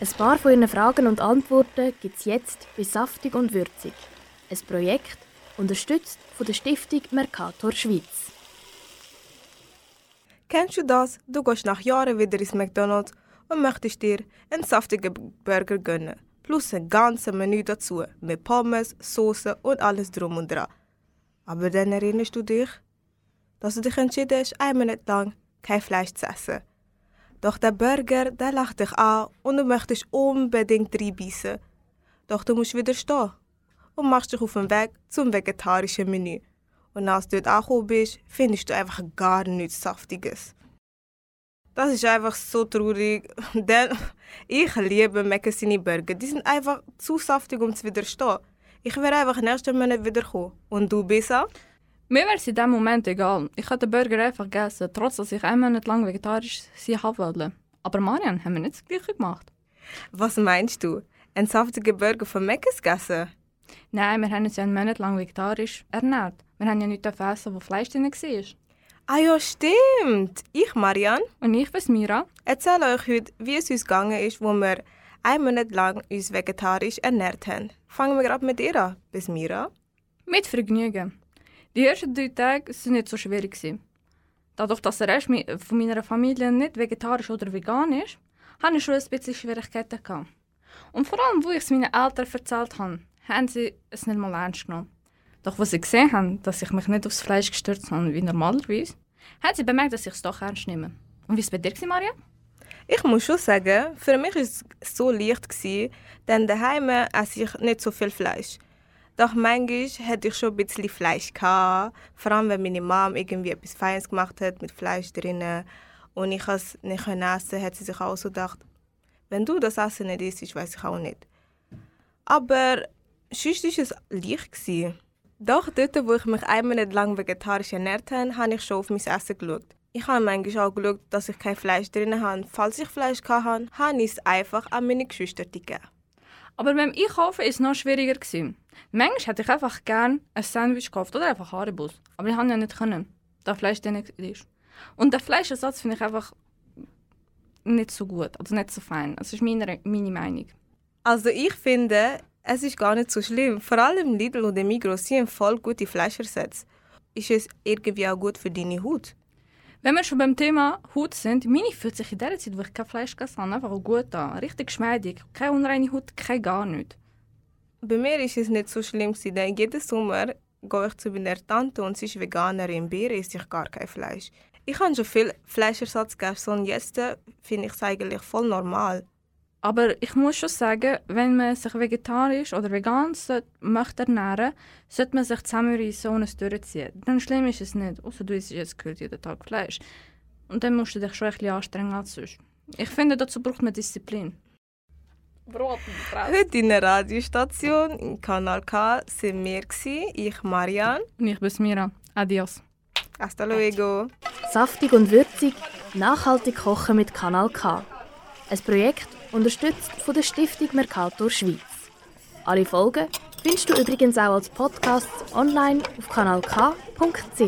Ein paar von Ihren Fragen und Antworten gibt es jetzt bei Saftig und Würzig. Ein Projekt, unterstützt von der Stiftung Mercator Schweiz. Kennst du das? Du gehst nach Jahren wieder ins McDonald's und möchtest dir einen saftigen Burger gönnen. Plus ein ganzes Menü dazu, mit Pommes, Soße und alles drum und dran. Aber dann erinnerst du dich, dass du dich entschieden hast, einen Monat lang kein Fleisch zu essen. Doch der Burger, der lacht dich an und du möchtest unbedingt reinbeissen. Doch du musst wieder stehen und machst dich auf den Weg zum vegetarischen Menü. Und als du dort angekommen bist, findest du einfach gar nichts Saftiges. Das ist einfach so traurig, denn ich liebe Mccassini Burger. Die sind einfach zu saftig, um zu widerstehen. Ich werde einfach nächsten Monat wiederkommen. Und du, Bisa? Mir wäre es in dem Moment egal. Ich habe den Burger einfach gegessen, trotz dass ich einen Monat lang vegetarisch sein wollte. Aber Marian, haben wir nicht das Gleiche gemacht? Was meinst du? Einen saftigen Burger von Mc's gegessen? Nein, wir haben uns ja einen Monat lang vegetarisch ernährt. Wir haben ja nichts essen, wo Fleisch drin war. Ah ja, stimmt. Ich, Marian. Und ich, Vesmira. Erzähle euch heute, wie es uns gegangen ist, wo wir einen Monat lang uns vegetarisch ernährt haben. Fangen wir gerade mit dir an, Vesmira. Mit Vergnügen. Die ersten drei Tage waren nicht so schwierig. Dadurch, dass der Rest von meiner Familie nicht vegetarisch oder vegan ist, hatte ich schon ein bisschen Schwierigkeiten. Gehabt. Und vor allem, wo ich es meinen Eltern erzählt habe, haben sie es nicht mal ernst genommen. Doch als sie gesehen haben, dass ich mich nicht aufs Fleisch gestürzt habe wie normalerweise, haben sie bemerkt, dass ich es doch ernst nehme. Und wie war es bei dir, Maria? Ich muss schon sagen, für mich war es so leicht, denn daheim esse ich nicht so viel Fleisch. Doch manchmal hatte ich schon ein bisschen Fleisch. Gehabt. Vor allem, wenn meine Mom irgendwie etwas Feines gemacht hat mit Fleisch drin und ich es nicht essen hat sie sich auch so gedacht, wenn du das Essen nicht isst, weiß ich auch nicht. Aber sonst war es leicht. Doch dort, wo ich mich einmal nicht lang vegetarisch ernährt habe, habe ich schon auf mein Essen geschaut. Ich habe manchmal auch geschaut, dass ich kein Fleisch drin habe. Falls ich Fleisch hatte, habe ich es einfach an meine Geschwister gegeben. Aber beim Einkaufen war es noch schwieriger. Manchmal hätte ich einfach gerne ein Sandwich gekauft oder einfach Haribus. Aber ich konnte ja nicht, können, da Fleisch drin ist. Und der Fleischersatz finde ich einfach nicht so gut, also nicht so fein. Das ist meine, meine Meinung. Also ich finde, es ist gar nicht so schlimm. Vor allem Lidl und Migros haben voll gute Fleischersätze. Ist es irgendwie auch gut für deine Haut? Wenn wir schon beim Thema Haut sind, meine fühlt sich in der Zeit, wo ich kein Fleisch gegessen habe, einfach gut an. Richtig geschmeidig. Keine unreine Haut, kein gar nichts. Bei mir ist es nicht so schlimm, denn jeden Sommer gehe ich zu meiner Tante und sie ist Veganerin. Bei ihr esse ich gar kein Fleisch. Ich habe schon viel Fleischersatz gegessen und jetzt finde ich es eigentlich voll normal. Aber ich muss schon sagen, wenn man sich vegetarisch oder vegan möchte ernähren sollte man sich zusammenreißen und es durchziehen. Dann schlimm ist es nicht, außer du isst jetzt gehört jeden Tag Fleisch. Und dann musst du dich schon ein bisschen anstrengen als sonst. Ich finde, dazu braucht man Disziplin. Brot Heute in der Radiostation im Kanal K sind wir, ich Marian. Und ich bin Mira. Adios. Hasta luego. Saftig und würzig, nachhaltig kochen mit Kanal K. Ein Projekt unterstützt von der Stiftung Mercator Schweiz. Alle Folgen findest du übrigens auch als Podcast online auf kanalk.ch.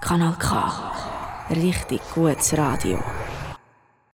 Kanal K. Richtig gutes Radio.